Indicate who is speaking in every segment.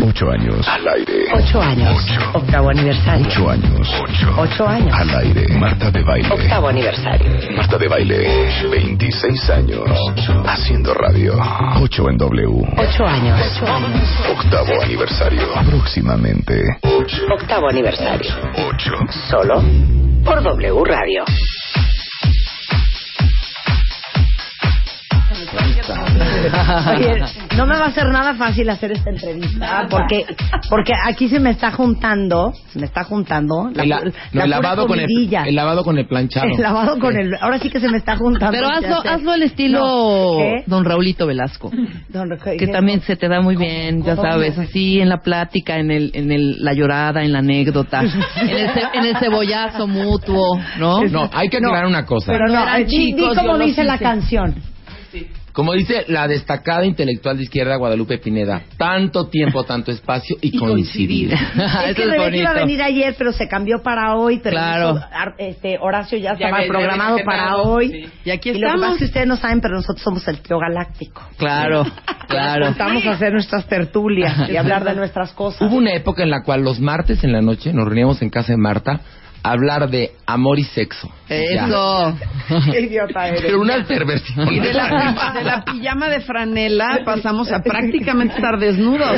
Speaker 1: Ocho años. Al aire.
Speaker 2: Ocho años. Octavo aniversario.
Speaker 1: Ocho años.
Speaker 2: Ocho años.
Speaker 1: Al aire. Marta de baile.
Speaker 2: Octavo aniversario.
Speaker 1: Marta de baile. 26 años. Haciendo radio. Ocho en W.
Speaker 2: Ocho años.
Speaker 1: Octavo aniversario. Próximamente.
Speaker 2: Octavo aniversario.
Speaker 1: Ocho.
Speaker 2: Solo por W Radio.
Speaker 3: Oye, no me va a ser nada fácil hacer esta entrevista porque porque aquí se me está juntando, se me está juntando la,
Speaker 4: El, la-
Speaker 3: pu-
Speaker 4: no,
Speaker 3: la
Speaker 4: el lavado con el,
Speaker 3: comidilla.
Speaker 4: el lavado con el planchado.
Speaker 3: El lavado con el ahora sí que se me está juntando.
Speaker 5: Pero
Speaker 3: ¿qué
Speaker 5: hazlo, hazlo al estilo
Speaker 3: No, ¿qué?
Speaker 5: Don Raulito Velasco,
Speaker 3: Don
Speaker 5: que
Speaker 3: ¿qué?
Speaker 5: también se te da muy bien, ya sabes, así en la plática, en el, en el, la llorada, en la anécdota, en el, ce- en el cebollazo mutuo, ¿no?
Speaker 4: No, hay que aclarar una cosa.
Speaker 3: Pero no, di- di
Speaker 5: los
Speaker 3: dice la canción.
Speaker 4: Como dice la destacada intelectual de izquierda Guadalupe Pineda, tanto tiempo, tanto espacio y, coincidir.
Speaker 3: es
Speaker 5: Eso
Speaker 3: que
Speaker 5: es
Speaker 3: Rebeca iba a venir ayer, pero se cambió para hoy. Pero
Speaker 5: Claro.
Speaker 3: eso, Ar- este, Horacio ya
Speaker 6: Ya
Speaker 3: estaba programado para hoy.
Speaker 6: sí.
Speaker 5: Y aquí
Speaker 3: Y lo que pasa
Speaker 5: estamos.
Speaker 3: es que ustedes no saben, pero nosotros somos el trío galáctico.
Speaker 5: Claro, claro.
Speaker 3: Estamos a hacer nuestras tertulias y hablar de nuestras cosas.
Speaker 4: Hubo una época en la cual los martes en la noche nos reuníamos en casa de Marta hablar de amor y sexo.
Speaker 5: Eso.
Speaker 3: Qué idiota eres.
Speaker 4: Pero una perversión.
Speaker 6: Y de la, de la pijama de franela pasamos a prácticamente estar desnudos.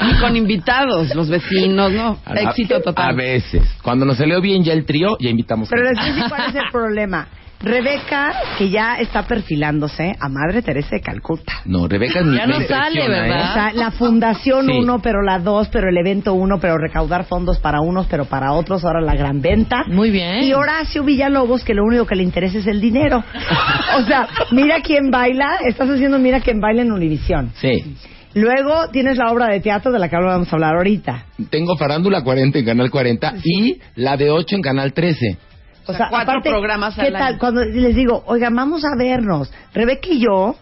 Speaker 6: y con invitados, los vecinos, ¿no?
Speaker 4: A-
Speaker 6: Éxito
Speaker 4: A
Speaker 6: total.
Speaker 4: veces. Cuando nos salió bien ya el trío, ya invitamos.
Speaker 3: Pero
Speaker 4: a-
Speaker 3: les a decir cuál es el problema. Rebeca, que ya está perfilándose a Madre Teresa de Calcuta.
Speaker 4: No, Rebeca
Speaker 5: Ya no sale,
Speaker 4: ¿eh?
Speaker 5: ¿verdad?
Speaker 3: O sea, la Fundación
Speaker 4: Sí.
Speaker 3: 1, pero la 2, pero el evento 1, pero recaudar fondos para unos, pero para otros, ahora la gran venta.
Speaker 5: Muy bien.
Speaker 3: Y Horacio Villalobos, que lo único que le interesa es el dinero. o sea, mira quién baila, estás haciendo mira quién baila en Univisión.
Speaker 4: Sí.
Speaker 3: Luego tienes la obra de teatro de la que vamos a hablar ahorita.
Speaker 4: Tengo Farándula 40 en Canal 40 y la de 8 en Canal 13.
Speaker 3: O
Speaker 6: O sea, cuatro programas
Speaker 3: ¿qué
Speaker 6: al
Speaker 3: tal?
Speaker 6: año.
Speaker 3: Cuando les digo, oigan, vamos a vernos. Rebeca y yo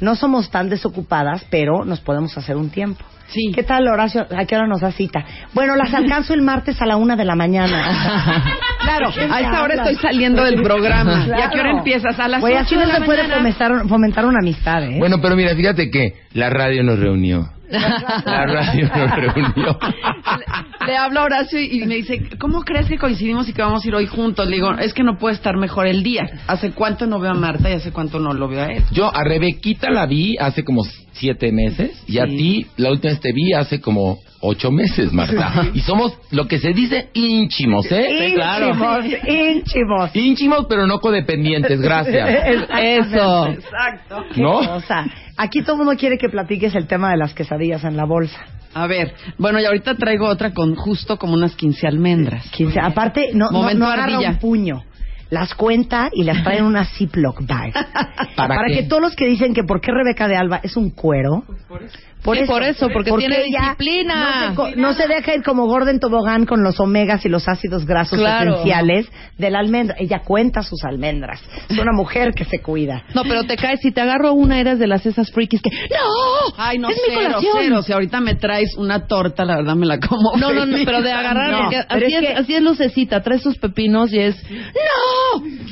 Speaker 3: no somos tan desocupadas, pero nos podemos hacer un tiempo.
Speaker 6: Sí.
Speaker 3: ¿Qué tal, Horacio? ¿A qué hora nos da cita? Bueno, las alcanzo el martes a la una de la mañana.
Speaker 6: Claro,
Speaker 3: ¿Qué
Speaker 6: a esta hora estoy saliendo del programa. ¿Y a qué hora
Speaker 3: Claro.
Speaker 6: empiezas? A las 8
Speaker 3: así
Speaker 6: de
Speaker 3: no
Speaker 6: la
Speaker 3: se puede fomentar, fomentar una amistad, ¿eh?
Speaker 4: Bueno, pero mira, fíjate que la radio nos reunió. La radio nos reunió.
Speaker 6: Le hablo a Horacio y me dice, ¿cómo crees que coincidimos y que vamos a ir hoy juntos? Le digo, es que no puede estar mejor el día. ¿Hace cuánto no veo a Marta y hace cuánto no lo veo a él?
Speaker 4: Yo a Rebequita la vi hace como siete meses y a
Speaker 6: Sí.
Speaker 4: ti la última vez te vi hace como ocho meses, Marta. Y somos lo que se dice ínchimos, ¿eh?
Speaker 3: ínchimos, ínchimos.
Speaker 4: Ínchimos, pero no codependientes, gracias.
Speaker 5: Eso.
Speaker 6: Exacto.
Speaker 4: ¿No?
Speaker 3: Aquí todo el mundo quiere que platiques el tema de las quesadillas en la bolsa.
Speaker 6: A ver, bueno, y ahorita traigo otra con justo como unas 15 almendras.
Speaker 3: Quince- aparte, no, no,
Speaker 6: Momento
Speaker 3: no agarra un puño. Las cuenta y las trae en una Ziploc bag.
Speaker 4: ¿Para qué?
Speaker 3: que todos los que dicen que por qué Rebeca de Alba es un cuero. Por
Speaker 5: Sí, por eso, porque tiene
Speaker 3: ella
Speaker 5: disciplina.
Speaker 3: No se, co- no se deja ir como Gordon Tobogán con los omegas y los ácidos grasos
Speaker 5: Claro.
Speaker 3: esenciales de la almendra. Ella cuenta sus almendras. Es una mujer que se cuida.
Speaker 5: No, pero te caes, si te agarro una, eres de las esas frikis que... ¡No!
Speaker 6: Ay, no,
Speaker 5: ¡Es mi colación!
Speaker 6: cero. Si ahorita me traes una torta, la verdad me la como.
Speaker 5: No, no, pero de agarrar,
Speaker 3: No,
Speaker 5: porque
Speaker 3: pero
Speaker 5: así,
Speaker 3: es
Speaker 5: es,
Speaker 3: que-
Speaker 5: así es lucecita, trae sus pepinos y es... ¡No!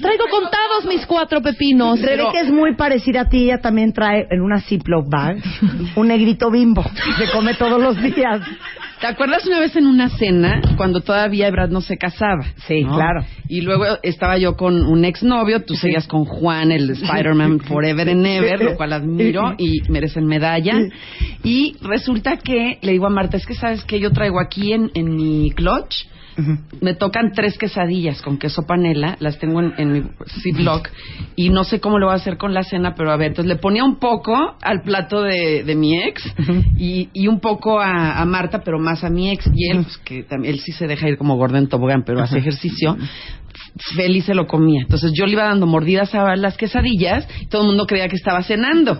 Speaker 5: Traigo contados mis cuatro pepinos.
Speaker 3: Rebeca es muy parecida a ti, ella también trae en una Ziploc bag un negrito bimbo que se come todos los días.
Speaker 6: ¿Te acuerdas una vez en una cena cuando todavía Brad no se casaba?
Speaker 3: Sí,
Speaker 6: ¿no?
Speaker 3: claro.
Speaker 6: Y luego estaba yo con un exnovio, tú seguías con Juan, el Spider-Man Forever and Ever, lo cual admiro y merecen medalla. Y resulta que le digo a Marta, es que sabes que yo traigo aquí en, en mi clutch me tocan tres quesadillas con queso panela, las tengo en, en mi Ziploc y no sé cómo lo voy a hacer con la cena, pero a ver, entonces le ponía un poco al plato de, de mi ex y, y un poco a, a Marta, pero más a mi ex y él, pues que también, él sí se deja ir como gordo en tobogán, pero hace ejercicio. Feliz se lo comía. Entonces yo le iba dando mordidas a las quesadillas y todo el mundo creía que estaba cenando.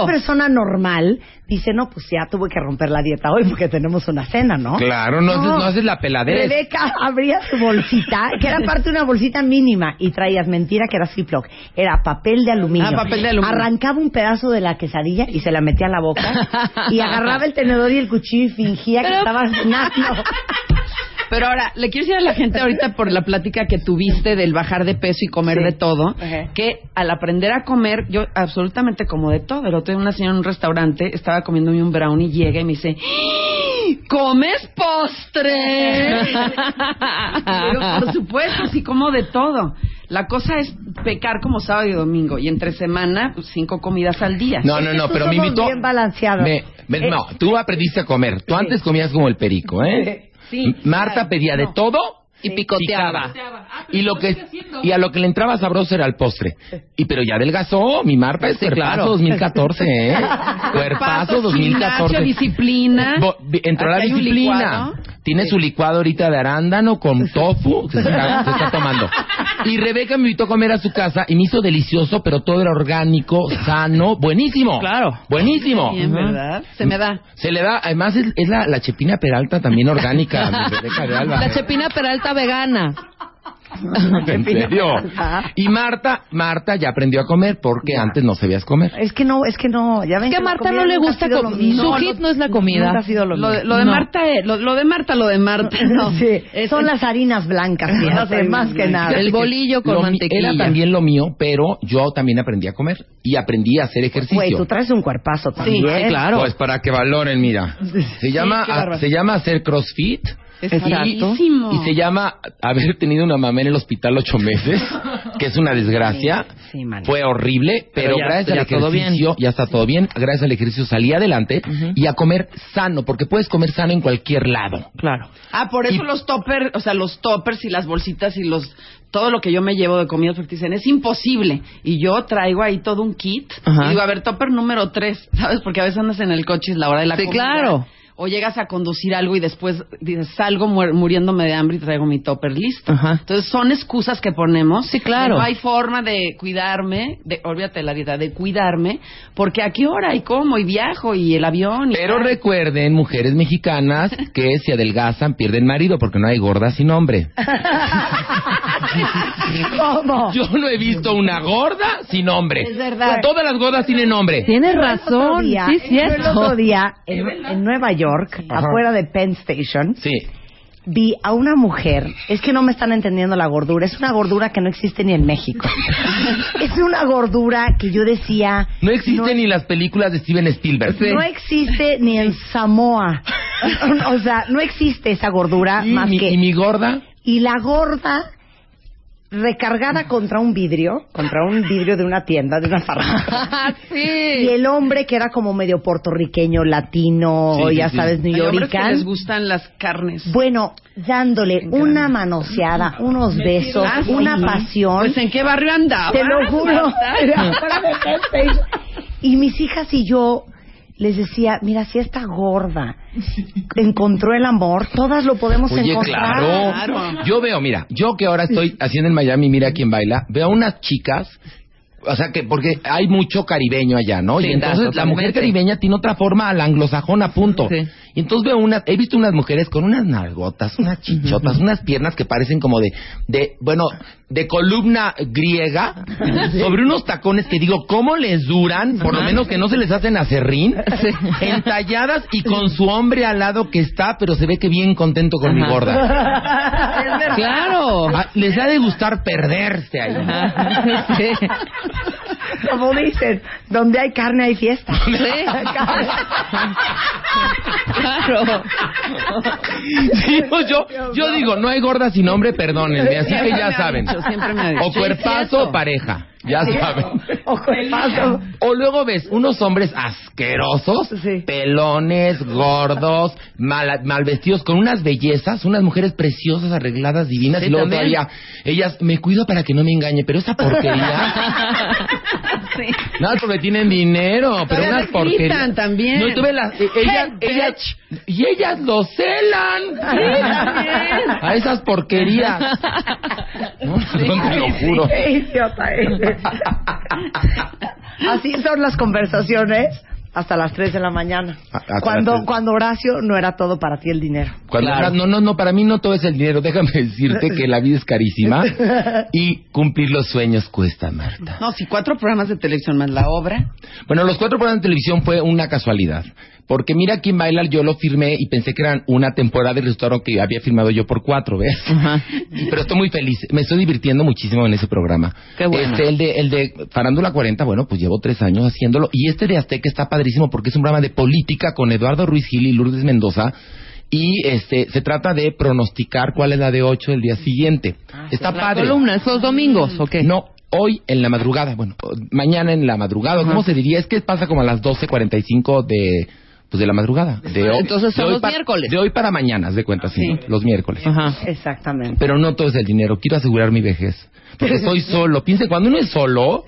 Speaker 3: Una persona normal dice, no, pues ya tuve que romper la dieta hoy porque tenemos una cena, ¿no?
Speaker 4: Claro, no, haces- no haces la peladez.
Speaker 3: Rebeca abría su bolsita, que era parte de una bolsita mínima, y traías mentira que era Ziploc. Era papel de aluminio.
Speaker 6: Ah, papel de aluminio.
Speaker 3: Arrancaba un pedazo de la quesadilla y se la metía a la boca. y agarraba el tenedor y el cuchillo y fingía que estaba cenando.
Speaker 6: Pero ahora, le quiero decir a la gente ahorita por la plática que tuviste del bajar de peso y comer
Speaker 3: Sí.
Speaker 6: de todo,
Speaker 3: Ajá.
Speaker 6: que al aprender a comer, yo absolutamente como de todo. El otro día una señora en un restaurante estaba comiéndome un brownie y llega y me dice, "¡Ah! ¿comes postre? Pero por supuesto, sí como de todo. La cosa es pecar como sábado y domingo y entre semana, pues, cinco comidas al día.
Speaker 4: No, no, no, pero mi mito.
Speaker 3: bien balanceados.
Speaker 4: Me- me-
Speaker 3: Eh,
Speaker 4: no, tú aprendiste a comer. Tú antes comías como el perico, ¿eh?
Speaker 6: Sí.
Speaker 4: Marta pedía de todo
Speaker 5: Y picoteaba.
Speaker 4: Y lo que y a lo que le entraba sabroso era el postre. Y pero ya adelgazó, mi Marta es cuerpazo
Speaker 5: claro.
Speaker 4: 2014, ¿eh? Cuerpazo 2014.
Speaker 6: gimnasio, disciplina.
Speaker 4: Bo- entró la
Speaker 6: hay un
Speaker 4: disciplina. Tiene su licuado ahorita de arándano con tofu que se está, se está tomando. Y Rebeca me invitó a comer a su casa y me hizo delicioso, pero todo era orgánico, sano, buenísimo.
Speaker 5: Claro.
Speaker 4: Buenísimo.
Speaker 6: Bien, ¿verdad? Se me da.
Speaker 4: Se le da, además es, es la, la chepina peralta también orgánica, mi Rebeca de Alba.
Speaker 5: La Chepina Peralta vegana.
Speaker 4: ¿En serio? Y Marta, Marta ya aprendió a comer porque antes no sabías comer.
Speaker 3: Es que no, es que no. Ya ven
Speaker 5: Es que a Marta no le gusta comer. Su hit no es la comida.
Speaker 3: Nunca ha sido lo
Speaker 6: Lo, de- lo de
Speaker 5: No.
Speaker 6: Marta, es- lo, lo de Marta, lo de Marta. No.
Speaker 3: Sí,
Speaker 6: Es-
Speaker 3: son las harinas blancas, fíjate, más que nada.
Speaker 5: El bolillo con mantequilla.
Speaker 4: Era también lo mío, pero yo también aprendí a comer y aprendí a hacer ejercicio.
Speaker 3: Güey, tú traes un cuerpazo también.
Speaker 5: sí, claro.
Speaker 4: Pues para que valoren, mira. Se llama,
Speaker 6: qué bárbaro.
Speaker 4: se llama hacer crossfit.
Speaker 6: Exacto.
Speaker 4: Y, y se llama haber tenido una mamá en el hospital ocho meses, que es una desgracia.
Speaker 3: Sí, sí.
Speaker 4: Fue horrible, pero,
Speaker 5: Pero ya-
Speaker 4: gracias
Speaker 5: ya
Speaker 4: al
Speaker 5: todo
Speaker 4: ejercicio ya está todo bien. Gracias al ejercicio salí adelante y a comer sano, porque puedes comer sano en cualquier lado.
Speaker 5: Claro.
Speaker 6: Ah, por eso
Speaker 4: Y-
Speaker 6: los toppers, o sea, los toppers y las bolsitas y los todo lo que yo me llevo de comida porque dicen es imposible y yo traigo ahí todo un kit
Speaker 5: Ajá.
Speaker 6: y digo a ver topper número tres, sabes porque a veces andas en el coche y es la hora de la
Speaker 5: Sí,
Speaker 6: comida.
Speaker 5: claro.
Speaker 6: O llegas a conducir algo y después dices salgo muriéndome de hambre y traigo mi topper listo
Speaker 5: Ajá.
Speaker 6: entonces son excusas que ponemos
Speaker 5: Sí, claro.
Speaker 6: no hay forma de cuidarme de olvídate la dieta de cuidarme porque a qué hora y cómo y viajo y el avión y
Speaker 4: Pero
Speaker 6: tal.
Speaker 4: recuerden, mujeres mexicanas, que si adelgazan pierden marido, porque no hay gorda sin hombre.
Speaker 3: ¿Cómo?
Speaker 4: Yo no he visto una gorda sin hombre.
Speaker 3: Es verdad.
Speaker 4: Todas las gordas tienen nombre.
Speaker 5: Tienes razón.
Speaker 3: día-
Speaker 5: sí,
Speaker 3: yo el otro día, en, en Nueva York,
Speaker 4: Ajá.
Speaker 3: afuera de Penn Station,
Speaker 4: Sí.
Speaker 3: vi a una mujer, es que no me están entendiendo la gordura, es una gordura que no existe ni en México. es una gordura que yo decía,
Speaker 4: No existen ni las películas de Steven Spielberg.
Speaker 3: no existe ni en Samoa. o sea, no existe esa gordura
Speaker 4: Y
Speaker 3: más
Speaker 4: mi,
Speaker 3: que...
Speaker 4: y mi gorda,
Speaker 3: Y la gorda recargada contra un vidrio, contra un vidrio de una tienda, de una farmacia. Y
Speaker 5: sí.
Speaker 3: el hombre que era como medio puertorriqueño, latino,
Speaker 4: Sí,
Speaker 3: ya
Speaker 4: sí.
Speaker 3: sabes,
Speaker 6: que les
Speaker 3: neoyoricano.
Speaker 6: gustan las carnes
Speaker 3: Bueno, dándole una manoseada, unos besos,
Speaker 6: Ah, sí.
Speaker 3: una pasión.
Speaker 6: Pues en qué barrio andaba.
Speaker 3: Te lo juro. Y mis hijas y yo les decía, mira, si esta gorda encontró el amor, todas lo podemos
Speaker 4: Oye,
Speaker 3: encontrar.
Speaker 4: claro.
Speaker 6: Claro.
Speaker 4: Yo veo, mira, yo que ahora estoy haciendo en Miami, mira quién baila, veo unas chicas, o sea que porque hay mucho caribeño allá, ¿no?
Speaker 5: Sí,
Speaker 4: y entonces la mujer caribeña tiene otra forma a la anglosajona, punto.
Speaker 5: Sí.
Speaker 4: Y entonces veo unas, he visto unas mujeres con unas nalgotas, unas chichotas, unas piernas que parecen como de, de, bueno, de columna griega, sobre unos tacones que digo, ¿cómo les duran? Por lo menos que no se les hacen acerrín, entalladas y con su hombre al lado que está, pero se ve que bien contento con mi gorda.
Speaker 5: Claro.
Speaker 4: Ah, les ha de gustar perderse ahí.
Speaker 3: Como dicen, donde hay carne hay fiesta.
Speaker 5: Sí. Claro.
Speaker 4: Sí, pues yo, yo digo, no hay gorda sin nombre, perdónenme, así que ya saben. O cuerpazo o pareja, ya saben.
Speaker 3: O cuerpazo.
Speaker 4: O luego ves unos hombres asquerosos,
Speaker 3: Sí.
Speaker 4: pelones, gordos, mal, mal vestidos, con unas bellezas, unas mujeres preciosas, arregladas, divinas,
Speaker 5: Sí,
Speaker 4: y luego
Speaker 5: también.
Speaker 4: todavía, ellas, me cuido para que no me engañe, pero esa porquería,
Speaker 6: Sí.
Speaker 4: nada porque tienen dinero, pero
Speaker 6: Todavía
Speaker 4: unas porquerías.
Speaker 6: también.
Speaker 4: No, y tú ves las, eh, ellas,
Speaker 6: Hey,
Speaker 4: ellas, y ellas lo celan. A esas porquerías. No, no, te lo juro.
Speaker 3: Qué idiota eres. Así son las conversaciones hasta las 3 de la mañana.
Speaker 4: A- hasta las
Speaker 3: Cuando, cuando Horacio no era todo para ti el dinero.
Speaker 4: Cuando-
Speaker 5: Claro.
Speaker 4: No, no, no, para mí no todo es el dinero. Déjame decirte que la vida es carísima y cumplir los sueños cuesta, Marta.
Speaker 6: No, si cuatro programas de televisión más la obra.
Speaker 4: Bueno, los cuatro programas de televisión fue una casualidad. Porque mira quién baila, yo lo firmé y pensé que eran una temporada y resultaron que había firmado yo por cuatro, ¿ves? Pero estoy muy feliz, me estoy divirtiendo muchísimo en ese programa.
Speaker 5: Qué bueno.
Speaker 4: Este, el de, el de Farándula 40, bueno, pues llevo tres años haciéndolo. Y este de Azteca está padrísimo porque es un programa de política con Eduardo Ruiz Gil y Lourdes Mendoza. Y este, se trata de pronosticar cuál es la de ocho el día siguiente. está
Speaker 5: La
Speaker 4: padre.
Speaker 5: columna, esos domingos, ¿o qué?
Speaker 4: No, hoy en la madrugada, bueno, mañana en la madrugada, ¿cómo se diría? Es que pasa como a las 12.45 de, pues de la madrugada. De hoy,
Speaker 5: Entonces son
Speaker 4: de hoy
Speaker 5: los
Speaker 4: pa-
Speaker 5: miércoles.
Speaker 4: De hoy para mañana, de cuenta, sí,
Speaker 6: Sí.
Speaker 4: los miércoles.
Speaker 5: Ajá.
Speaker 3: Exactamente.
Speaker 4: Pero no todo es el dinero, quiero asegurar mi vejez. Porque soy solo. Piense, cuando uno es solo,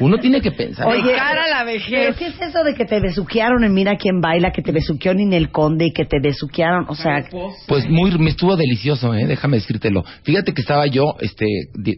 Speaker 4: uno tiene que pensar.
Speaker 3: Oye,
Speaker 6: cara a la
Speaker 3: ¿Pero
Speaker 6: vejez.
Speaker 3: qué es eso de que te besuquearon en Mira quién baila, que te besuqueó Ninel Conde y que te besuquearon? O sea,
Speaker 4: Pues muy, me estuvo delicioso, ¿eh? Déjame decírtelo. Fíjate que estaba yo, este,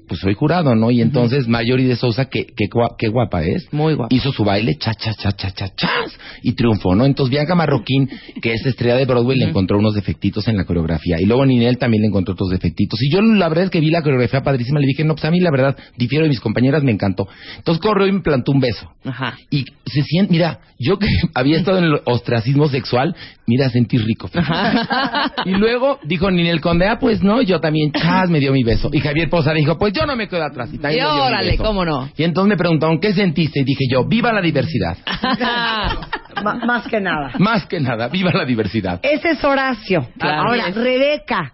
Speaker 4: pues soy jurado, ¿no? Y entonces Mayori de Sousa, que, que, qué guapa es.
Speaker 5: Muy guapa.
Speaker 4: Hizo su baile, cha, cha, cha, cha, cha, chas, y triunfó, ¿no? Entonces Bianca Marroquín, que es estrella de Broadway, le encontró unos defectitos en la coreografía. Y luego Ninel también le encontró otros defectitos. Y yo la verdad es que vi la coreografía padrísima, le dije, no, pues a mí la verdad, difiero de mis compañeras, me encantó. Entonces corrió y me plantó un beso.
Speaker 5: Ajá.
Speaker 4: Y se siente, mira, yo que había estado en el ostracismo sexual, mira, sentí rico. y luego dijo Ninel Conde, ah, pues no, yo también, chas, me dio mi beso. Y Javier Poza dijo, pues yo no me quedo atrás. Y, también
Speaker 5: Y
Speaker 4: me dio mi
Speaker 5: órale,
Speaker 4: beso.
Speaker 5: ¿cómo no?
Speaker 4: Y entonces me preguntaron, ¿qué sentiste? Y dije yo, viva la diversidad.
Speaker 3: más que nada.
Speaker 4: Más que nada, viva la diversidad.
Speaker 3: Ese es Horacio.
Speaker 5: Claro.
Speaker 3: Ahora. Rebeca.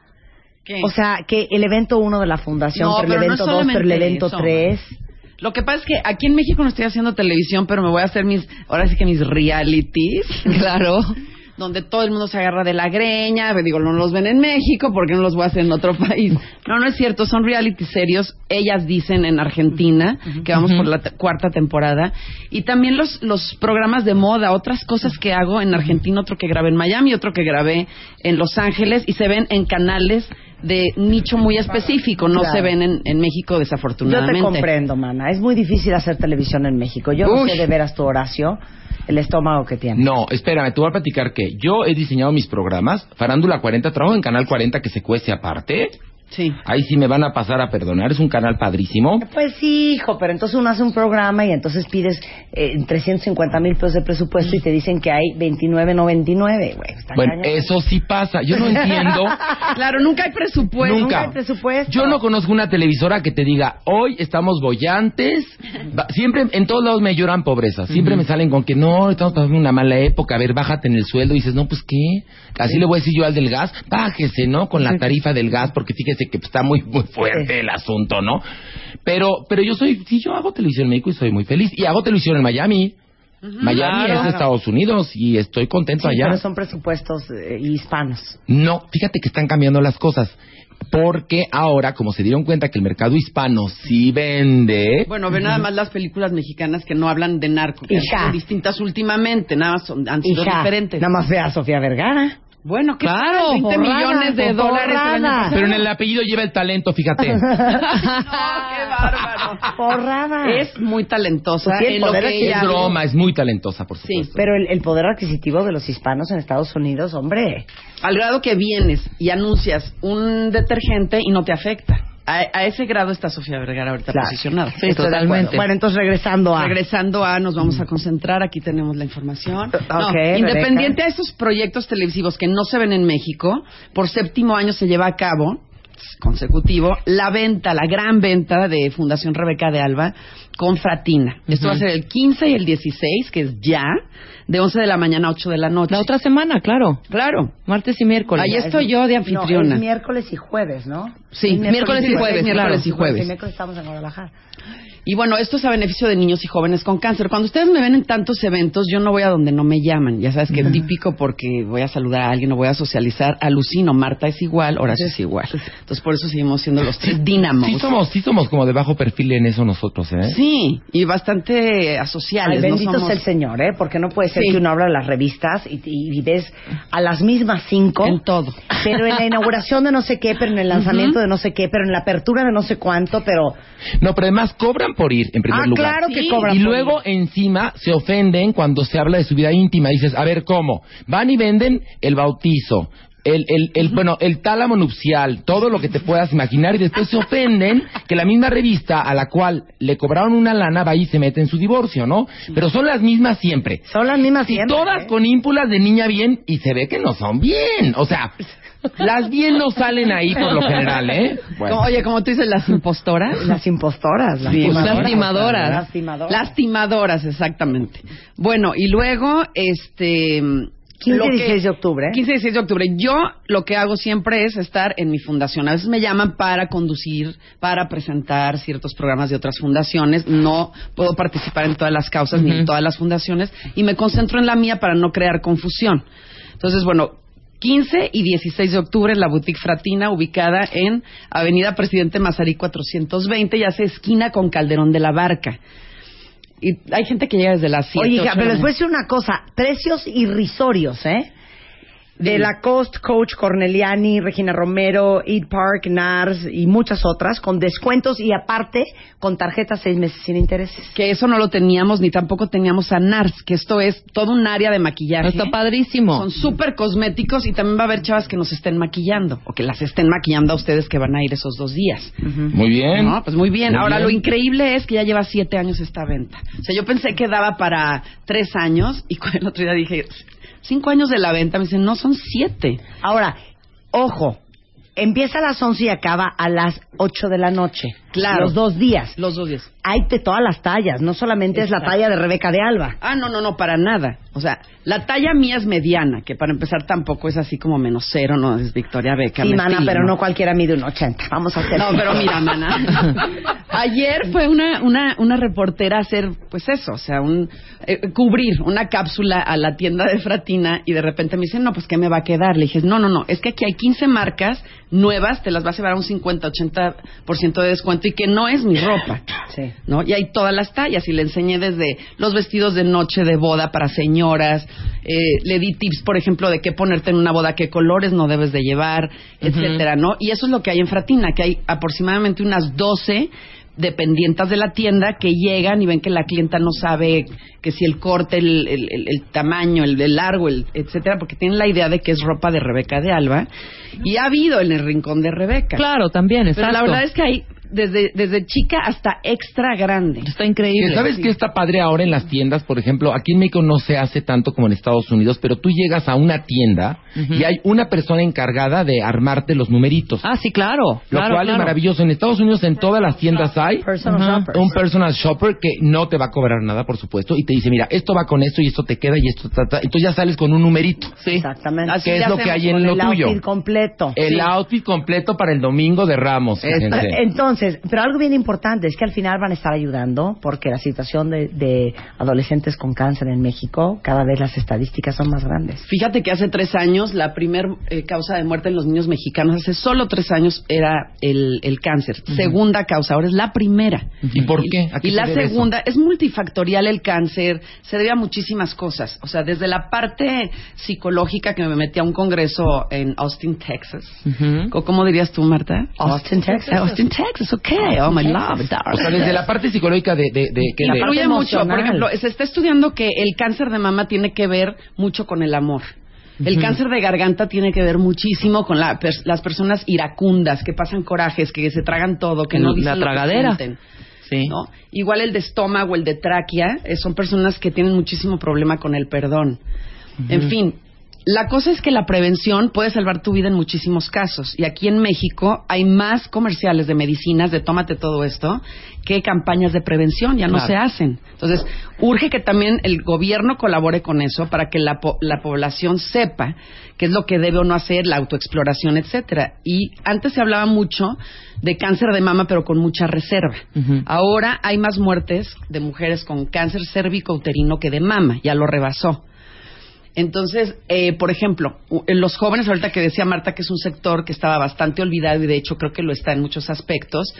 Speaker 6: ¿Qué?
Speaker 3: O sea, que el evento 1 de la fundación,
Speaker 6: No,
Speaker 3: pero el evento
Speaker 6: es
Speaker 3: 2, pero el evento
Speaker 6: eso.
Speaker 3: 3.
Speaker 6: Lo que pasa es que aquí en México no estoy haciendo televisión, pero me voy a hacer mis, ahora sí que mis realities.
Speaker 5: Claro.
Speaker 6: donde todo el mundo se agarra de la greña, digo, no los ven en México, ¿por qué no los voy a hacer en otro país? No, no es cierto, son reality serios, ellas dicen en Argentina, que vamos por la cuarta temporada, y también los, los programas de moda, otras cosas que hago en Argentina, otro que grabé en Miami, otro que grabé en Los Ángeles, y se ven en canales de nicho muy específico, no
Speaker 3: Claro.
Speaker 6: se ven en, en México
Speaker 3: Yo
Speaker 6: desafortunadamente.
Speaker 3: te comprendo, mana. Es muy difícil hacer televisión en México. Yo no
Speaker 6: Uy.
Speaker 3: sé de veras tu Horacio, el estómago que tiene.
Speaker 4: No, espérame, te voy a platicar que yo he diseñado mis programas, Farándula 40, trabajo en Canal 40 que se cuece aparte.
Speaker 6: Sí.
Speaker 4: Ahí sí me van a pasar a perdonar, es un canal padrísimo.
Speaker 3: Pues sí, hijo, pero entonces uno hace un programa y entonces pides eh, 350 mil pesos de presupuesto y te dicen que hay 29.99, güey. está
Speaker 4: Bueno, eso sí pasa. Yo no entiendo.
Speaker 6: Claro, nunca hay presupuesto.
Speaker 4: Nunca.
Speaker 3: hay presupuesto.
Speaker 4: Yo no conozco una televisora que te diga, hoy estamos bollantes. Va- Siempre, en todos lados me lloran pobreza. Siempre me salen con que no, estamos pasando una mala época. A ver, bájate en el sueldo. Y dices, no, pues qué. Así le voy a decir yo al del gas, bájese, ¿no? Con la tarifa del gas, porque fíjese que está muy, muy fuerte el asunto, ¿no? Pero, pero yo soy, sí, yo hago televisión en México y soy muy feliz. Y hago televisión en Miami. Miami
Speaker 5: Claro.
Speaker 4: es de Estados Unidos y estoy contento
Speaker 3: Sí,
Speaker 4: allá.
Speaker 3: pero son presupuestos eh, hispanos.
Speaker 4: No, fíjate que están cambiando las cosas. Porque ahora, como se dieron cuenta que el mercado hispano sí vende,
Speaker 6: Bueno, ve nada más las películas mexicanas que no hablan de narco, que son distintas últimamente, nada más son, han sido
Speaker 3: Hija,
Speaker 6: diferentes.
Speaker 3: nada más ve a Sofía Vergara.
Speaker 6: Bueno, ¿qué
Speaker 5: Claro,
Speaker 6: tal? 20
Speaker 3: forrada,
Speaker 6: millones de dólares el año
Speaker 3: forrada.
Speaker 6: pasado.
Speaker 4: pero en el apellido lleva el talento, fíjate.
Speaker 6: No, qué bárbaro.
Speaker 3: Forrada.
Speaker 6: Es muy talentosa
Speaker 3: Pues sí, el
Speaker 6: en lo
Speaker 3: poder
Speaker 6: que
Speaker 3: adquisitivo.
Speaker 4: es broma, es muy talentosa, por
Speaker 6: Sí,
Speaker 4: supuesto.
Speaker 3: Pero el, el poder adquisitivo de los hispanos en Estados Unidos, hombre.
Speaker 6: al grado que vienes y anuncias un detergente y no te afecta. A, a ese grado está Sofía Vergara ahorita
Speaker 3: Claro.
Speaker 6: posicionada.
Speaker 5: Sí, totalmente.
Speaker 3: Bueno, entonces regresando a...
Speaker 6: Regresando a, nos vamos a concentrar, aquí tenemos la información. No, independiente
Speaker 3: Rebeca.
Speaker 6: a esos proyectos televisivos que no se ven en México, por séptimo año se lleva a cabo consecutivo la venta, la gran venta de Fundación Rebeca de Alba con Fratina. Esto va a ser el 15 y el 16, que es ya, de 11 de la mañana a 8 de la noche.
Speaker 5: La otra semana, claro.
Speaker 6: Claro.
Speaker 5: Martes y miércoles.
Speaker 6: Ahí estoy yo de
Speaker 3: No,
Speaker 6: anfitriona.
Speaker 3: es miércoles y jueves, ¿no?
Speaker 6: Sí,
Speaker 3: Es
Speaker 6: miércoles y jueves, miércoles y jueves.
Speaker 3: Sí, miércoles estamos en Guadalajara.
Speaker 6: Y bueno, esto es a beneficio de niños y jóvenes con cáncer. Cuando ustedes me ven en tantos eventos, yo no voy a donde no me llaman. Ya sabes que es típico porque voy a saludar a alguien o voy a socializar. Alucino, Marta es igual, Horacio es igual. Entonces por eso seguimos siendo los tres dínamos.
Speaker 4: Sí somos, sí somos como de bajo perfil en eso nosotros, ¿eh?
Speaker 6: Sí, y bastante asociales.
Speaker 3: Ay,
Speaker 6: no
Speaker 3: bendito
Speaker 6: somos-
Speaker 3: sea el Señor, ¿eh? Porque no puede ser
Speaker 6: Sí.
Speaker 3: que uno habla de las revistas y, y ves a las mismas cinco.
Speaker 6: En todo.
Speaker 3: Pero en la inauguración de no sé qué, pero en el lanzamiento de no sé qué, pero en la apertura de no sé cuánto, pero...
Speaker 4: No, pero además cobran por ir, en primer
Speaker 3: Ah,
Speaker 4: lugar.
Speaker 3: claro que
Speaker 6: Sí.
Speaker 3: cobran
Speaker 4: Y
Speaker 3: por
Speaker 4: luego
Speaker 3: ir.
Speaker 4: encima se ofenden cuando se habla de su vida íntima. Dices, a ver, ¿cómo? Van y venden el bautizo, el, el, el, bueno, el tálamo nupcial, todo lo que te puedas imaginar, y después se ofenden que la misma revista a la cual le cobraron una lana va y se mete en su divorcio, ¿no? Pero son las mismas siempre.
Speaker 3: Son las mismas
Speaker 4: Y
Speaker 3: siempre,
Speaker 4: todas
Speaker 3: ¿eh?
Speaker 4: con ímpulas de niña bien, y se ve que no son bien. O sea, las bien no salen ahí por lo general, ¿eh?
Speaker 6: Como- Oye, como tú dices, las impostoras.
Speaker 3: Las impostoras. Las
Speaker 6: Sí,
Speaker 5: lastimadoras.
Speaker 3: Lastimadoras.
Speaker 6: Lastimadoras, exactamente. Bueno, y luego, este...
Speaker 3: 15
Speaker 6: lo
Speaker 3: y
Speaker 6: que-
Speaker 3: 16 de octubre.
Speaker 6: 15 y 16 de octubre. Yo lo que hago siempre es estar en mi fundación. A veces me llaman para conducir, para presentar ciertos programas de otras fundaciones. No puedo participar en todas las causas ni en todas las fundaciones y me concentro en la mía para no crear confusión. Entonces, bueno, 15 y 16 de octubre en la Boutique Fratina, ubicada en Avenida Presidente Mazarí 420, y hace esquina con Calderón de la Barca. Y hay gente que llega desde las 7.
Speaker 3: Oye, hija, pero les voy a decir una cosa. Precios irrisorios, ¿eh? De
Speaker 6: Dime.
Speaker 3: Lacoste, Coach, Corneliani, Regina Romero, Eat Park, NARS y muchas otras, con descuentos y aparte con tarjetas seis meses sin intereses.
Speaker 6: que eso no lo teníamos ni tampoco teníamos a NARS, que esto es todo un área de maquillaje.
Speaker 5: Está padrísimo.
Speaker 6: Son súper cosméticos y también va a haber chavas que nos estén maquillando o que las estén maquillando a ustedes que van a ir esos dos días.
Speaker 4: Muy bien.
Speaker 6: No, pues muy bien.
Speaker 4: Muy
Speaker 6: Ahora,
Speaker 4: bien.
Speaker 6: lo increíble es que ya lleva siete años esta venta. O sea, yo pensé que daba para tres años y el otro día dije, cinco años de la venta. Me dicen, no, son siete.
Speaker 3: Ahora, ojo, empieza a las 11 y acaba a las 8 de la noche.
Speaker 6: Claro.
Speaker 3: Los dos días.
Speaker 6: Los dos días.
Speaker 3: Hay de todas las tallas, no solamente es la talla de Rebeca de Alba.
Speaker 6: Ah, no, no, no, para nada. O sea, la talla mía es mediana, que para empezar tampoco es así como menos cero, no es Victoria Beckham.
Speaker 3: Sí, mana, pero no cualquiera mide un 80. Vamos a hacer.
Speaker 6: No, pero mira, mana. Ayer fue una, una, una reportera a hacer, pues eso, o sea, un, eh, cubrir una cápsula a la tienda de Fratina y de repente me dicen, no, pues ¿qué me va a quedar? Le dije, no, no, no, es que aquí hay 15 marcas nuevas, te las vas a llevar a un 50, 80% de descuento y que no es mi ropa.
Speaker 3: Sí.
Speaker 6: ¿no? Y hay todas las tallas y le enseñé desde los vestidos de noche de boda para señoras, eh, le di tips, por ejemplo, de qué ponerte en una boda, qué colores no debes de llevar, etcétera, ¿no? Y eso es lo que hay en Fratina, que hay aproximadamente unas 12 dependientas de la tienda que llegan y ven que la clienta no sabe que si el corte, el, el- el- el tamaño, el, el largo, el, etcétera, porque tienen la idea de que es ropa de Rebeca de Alba. Y ha habido en el rincón de Rebeca.
Speaker 5: Claro, también,
Speaker 6: Pero la verdad es que hay desde, desde chica hasta extra grande.
Speaker 5: Está increíble.
Speaker 4: Que ¿Sabes qué está padre ahora en las tiendas? Por ejemplo, aquí en México no se hace tanto como en Estados Unidos, pero tú llegas a una tienda y hay una persona encargada de armarte los numeritos.
Speaker 5: Ah, sí, claro.
Speaker 4: lo
Speaker 5: claro,
Speaker 4: cual es maravilloso. En Estados Unidos en todas las tiendas hay
Speaker 3: Personal
Speaker 4: un personal shopper que no te va a cobrar nada, por supuesto, y te dice, mira, esto va con esto y esto te queda y esto ta, ta. Entonces ya sales con un numerito.
Speaker 5: Sí.
Speaker 3: Exactamente.
Speaker 6: Así
Speaker 4: ¿Qué es lo que hay en lo
Speaker 3: el
Speaker 4: tuyo?
Speaker 3: outfit completo.
Speaker 4: El
Speaker 6: Sí.
Speaker 4: outfit completo para el domingo de Ramos. fíjense.
Speaker 3: Entonces, pero algo bien importante es que al final van a estar ayudando porque la situación de, de adolescentes con cáncer en México, cada vez las estadísticas son más grandes.
Speaker 6: Fíjate que hace tres años la primer eh, causa de muerte en los niños mexicanos, hace solo tres años era el, el cáncer. Segunda causa, ahora es la primera.
Speaker 4: ¿Y por qué? ¿A qué
Speaker 6: Y
Speaker 4: se
Speaker 6: la
Speaker 4: debe eso?
Speaker 6: segunda, es multifactorial el cáncer, se debe a muchísimas cosas. O sea, desde la parte psicológica que me metí a un congreso en Austin, Texas. Co- ¿Cómo dirías tú, Marta?
Speaker 3: Austin, Texas.
Speaker 6: Austin, Texas, ok. Oh, my love,
Speaker 4: O sea,
Speaker 6: darling.
Speaker 4: desde la parte psicológica de... de, de, que
Speaker 3: La
Speaker 4: de-
Speaker 6: Influye mucho. Por ejemplo, se está estudiando que el cáncer de mama tiene que ver mucho con el amor. El cáncer de garganta tiene que ver muchísimo con la pers- las personas iracundas, que pasan corajes, que se tragan todo, que no
Speaker 5: La
Speaker 6: dicen lo que
Speaker 5: tragadera.
Speaker 6: sienten,
Speaker 5: Sí.
Speaker 6: ¿no? Igual el de estómago, el de tráquea, eh, son personas que tienen muchísimo problema con el perdón. En fin, La cosa es que la prevención puede salvar tu vida en muchísimos casos. Y aquí en México hay más comerciales de medicinas, de tómate todo esto, que campañas de prevención. Ya no
Speaker 4: Claro.
Speaker 6: se hacen. Entonces, urge que también el gobierno colabore con eso para que la, po- la población sepa qué es lo que debe o no hacer, la autoexploración, etcétera. Y antes se hablaba mucho de cáncer de mama, pero con mucha reserva. Ahora hay más muertes de mujeres con cáncer cérvico-uterino que de mama. Ya lo rebasó. Entonces, eh, por ejemplo, los jóvenes, ahorita que decía Marta que es un sector que estaba bastante olvidado y de hecho creo que lo está en muchos aspectos,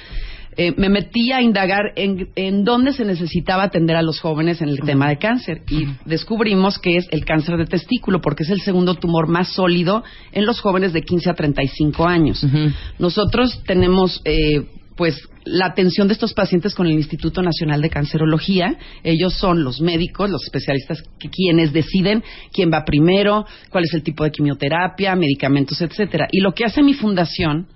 Speaker 6: eh, me metí a indagar en, en dónde se necesitaba atender a los jóvenes en el tema de cáncer y descubrimos que es el cáncer de testículo porque es el segundo tumor más sólido en los jóvenes de 15 a 35 años.
Speaker 4: Ujú.
Speaker 6: Nosotros tenemos, eh, pues, la atención de estos pacientes con el Instituto Nacional de Cancerología. Ellos son los médicos, los especialistas, que- quienes deciden quién va primero, cuál es el tipo de quimioterapia, medicamentos, etcétera. Y lo que hace mi fundación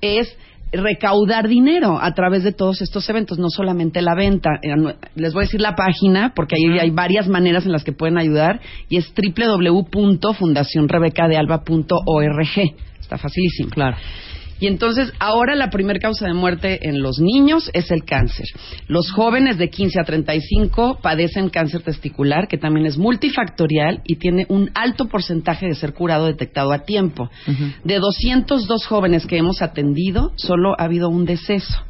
Speaker 6: es recaudar dinero a través de todos estos eventos, no solamente la venta. Eh, Les voy a decir la página porque ahí hay varias maneras en las que pueden ayudar y es www.fundacionrebecadealba.org. Está facilísimo.
Speaker 5: Claro.
Speaker 6: Y entonces, ahora la primera causa de muerte en los niños es el cáncer. Los jóvenes de 15 a 35 padecen cáncer testicular, que también es multifactorial y tiene un alto porcentaje de ser curado detectado a tiempo. De 202 jóvenes que hemos atendido, solo ha habido un deceso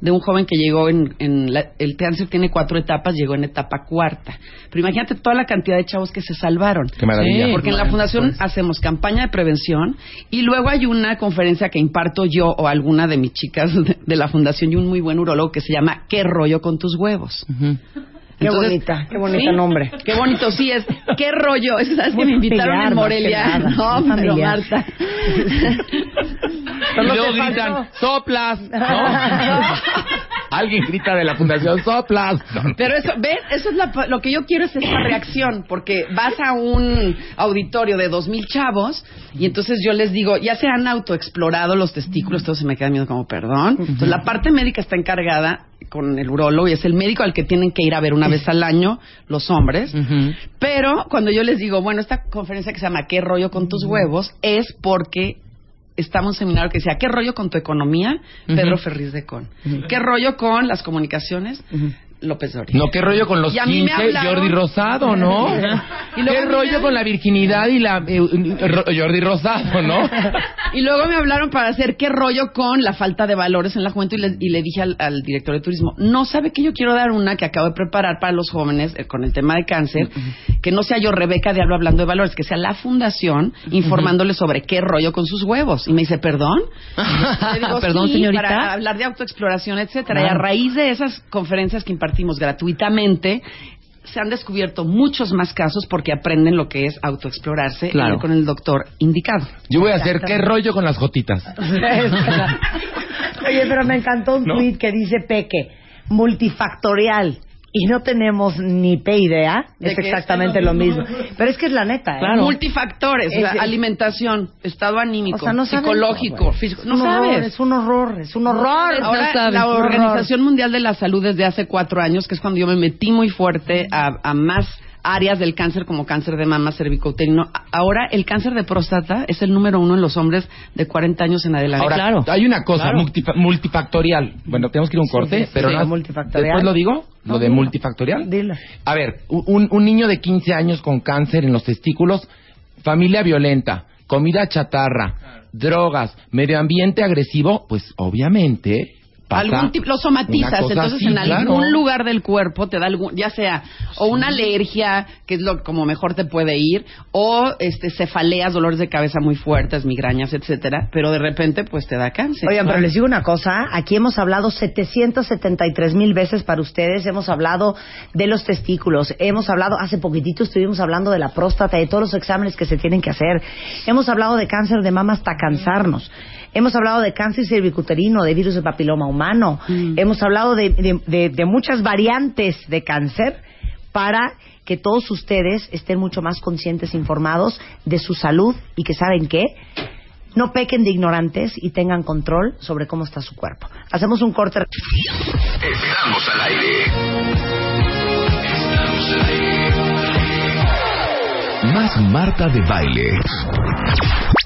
Speaker 6: de un joven que llegó en, en la- el cáncer tiene cuatro etapas, llegó en etapa cuarta. Pero imagínate toda la cantidad de chavos que se salvaron.
Speaker 4: Qué maravilla.
Speaker 5: Sí,
Speaker 6: Porque en la fundación
Speaker 5: pues.
Speaker 6: hacemos campaña de prevención y luego hay una conferencia que imparto yo o alguna de mis chicas de, de la fundación y un muy buen urólogo que se llama ¿Qué rollo con tus huevos?
Speaker 3: Qué
Speaker 6: Entonces-
Speaker 3: bonita, qué bonito
Speaker 6: Sí,
Speaker 3: nombre.
Speaker 6: Qué bonito, sí es. ¿Qué rollo? Es que me invitaron en Morelia. No, pero. Marta.
Speaker 4: Y luego
Speaker 3: faltó.
Speaker 4: gritan, soplas, ¿no? Alguien grita de la fundación, soplas.
Speaker 6: Pero eso, ¿ves? Eso es la- lo que yo quiero es esta reacción, porque vas a un auditorio de dos mil chavos y entonces yo les digo, ya se han autoexplorado los testículos, todos se me quedan viendo como, perdón. Entonces la parte médica está encargada con el urólogo y es el médico al que tienen que ir a ver una vez al año los hombres. Pero cuando yo les digo, bueno, esta conferencia que se llama ¿Qué rollo con tus huevos? es porque estaba un seminario que decía ¿Qué rollo con tu economía? Pedro. Ferriz de Con. ¿Qué rollo con las comunicaciones? López Dóriga.
Speaker 4: No, qué rollo con los
Speaker 6: Y a mí me
Speaker 4: 15,
Speaker 6: hablaron-
Speaker 4: Jordi Rosado, ¿no?
Speaker 6: Y luego
Speaker 4: qué rollo
Speaker 6: me-
Speaker 4: con la virginidad y la eh, Jordi Rosado, ¿no?
Speaker 6: Y luego me hablaron para hacer qué rollo con la falta de valores en la juventud y le, y le dije al, al director de turismo, no sabe que yo quiero dar una que acabo de preparar para los jóvenes eh, con el tema de cáncer, que no sea yo Rebeca de Alba hablando de valores, que sea la fundación informándoles sobre qué rollo con sus huevos. Y me dice, ¿perdón? Le digo,
Speaker 5: Perdón,
Speaker 6: "Sí,
Speaker 5: señorita".
Speaker 6: Para hablar de autoexploración, etcétera. Y a raíz de esas conferencias que impartimos gratuitamente, se han descubierto muchos más casos porque aprenden lo que es autoexplorarse y
Speaker 5: Claro.
Speaker 6: ir con el doctor indicado.
Speaker 4: Yo voy a hacer qué rollo con las jotitas.
Speaker 3: Oye, pero me encantó un
Speaker 4: ¿No?
Speaker 3: tweet que dice Peque, multifactorial. Y no tenemos ni pe idea,
Speaker 6: De
Speaker 3: es exactamente lo mismo. Pero es que es la neta, ¿eh?
Speaker 5: Claro.
Speaker 6: Multifactores, o sea,
Speaker 3: Es-
Speaker 6: alimentación, estado anímico,
Speaker 3: O sea, no
Speaker 6: psicológico,
Speaker 3: No,
Speaker 6: físico. No
Speaker 3: horror,
Speaker 6: sabes.
Speaker 3: es un horror, es un horror.
Speaker 5: No
Speaker 6: Ahora,
Speaker 5: sabes,
Speaker 6: la. Organización Mundial de la Salud desde hace cuatro años, que es cuando yo me metí muy fuerte a, a más áreas del cáncer como cáncer de mama, cervicouterino. Ahora el cáncer de próstata es el número uno en los hombres de 40 años en adelante.
Speaker 4: Ahora,
Speaker 5: claro.
Speaker 4: hay una cosa,
Speaker 5: Claro.
Speaker 4: multifa- multifactorial. Bueno, tenemos que ir a un corte,
Speaker 3: sí,
Speaker 4: pero
Speaker 3: sí,
Speaker 4: nada-
Speaker 3: multifactorial.
Speaker 4: ¿Después lo digo? ¿Lo de
Speaker 3: dilo.
Speaker 4: multifactorial?
Speaker 3: Dilo.
Speaker 4: A ver, un, un niño de 15 años con cáncer en los testículos, familia violenta, comida chatarra, drogas, medio ambiente agresivo, pues obviamente
Speaker 6: Algún tipo, lo somatizas, entonces
Speaker 4: así,
Speaker 6: en
Speaker 4: claro.
Speaker 6: algún lugar del cuerpo te da algún, ya sea o una alergia, que es lo como mejor te puede ir, o este cefaleas, dolores de cabeza muy fuertes, migrañas, etcétera, pero de repente pues te da cáncer.
Speaker 3: Oigan, pero les digo una cosa, aquí hemos hablado 773 mil veces para ustedes, hemos hablado de los testículos, hemos hablado, hace poquitito estuvimos hablando de la próstata, de todos los exámenes que se tienen que hacer, hemos hablado de cáncer de mama hasta cansarnos, hemos hablado de cáncer cervicuterino, de virus de papiloma humano, hemos hablado de, de- de- de muchas variantes de cáncer para que todos ustedes estén mucho más conscientes, informados de su salud y que saben qué, no pequen de ignorantes y tengan control sobre cómo está su cuerpo. Hacemos un corte.
Speaker 1: Estamos al aire. Estamos al aire. Más Marta de Baile.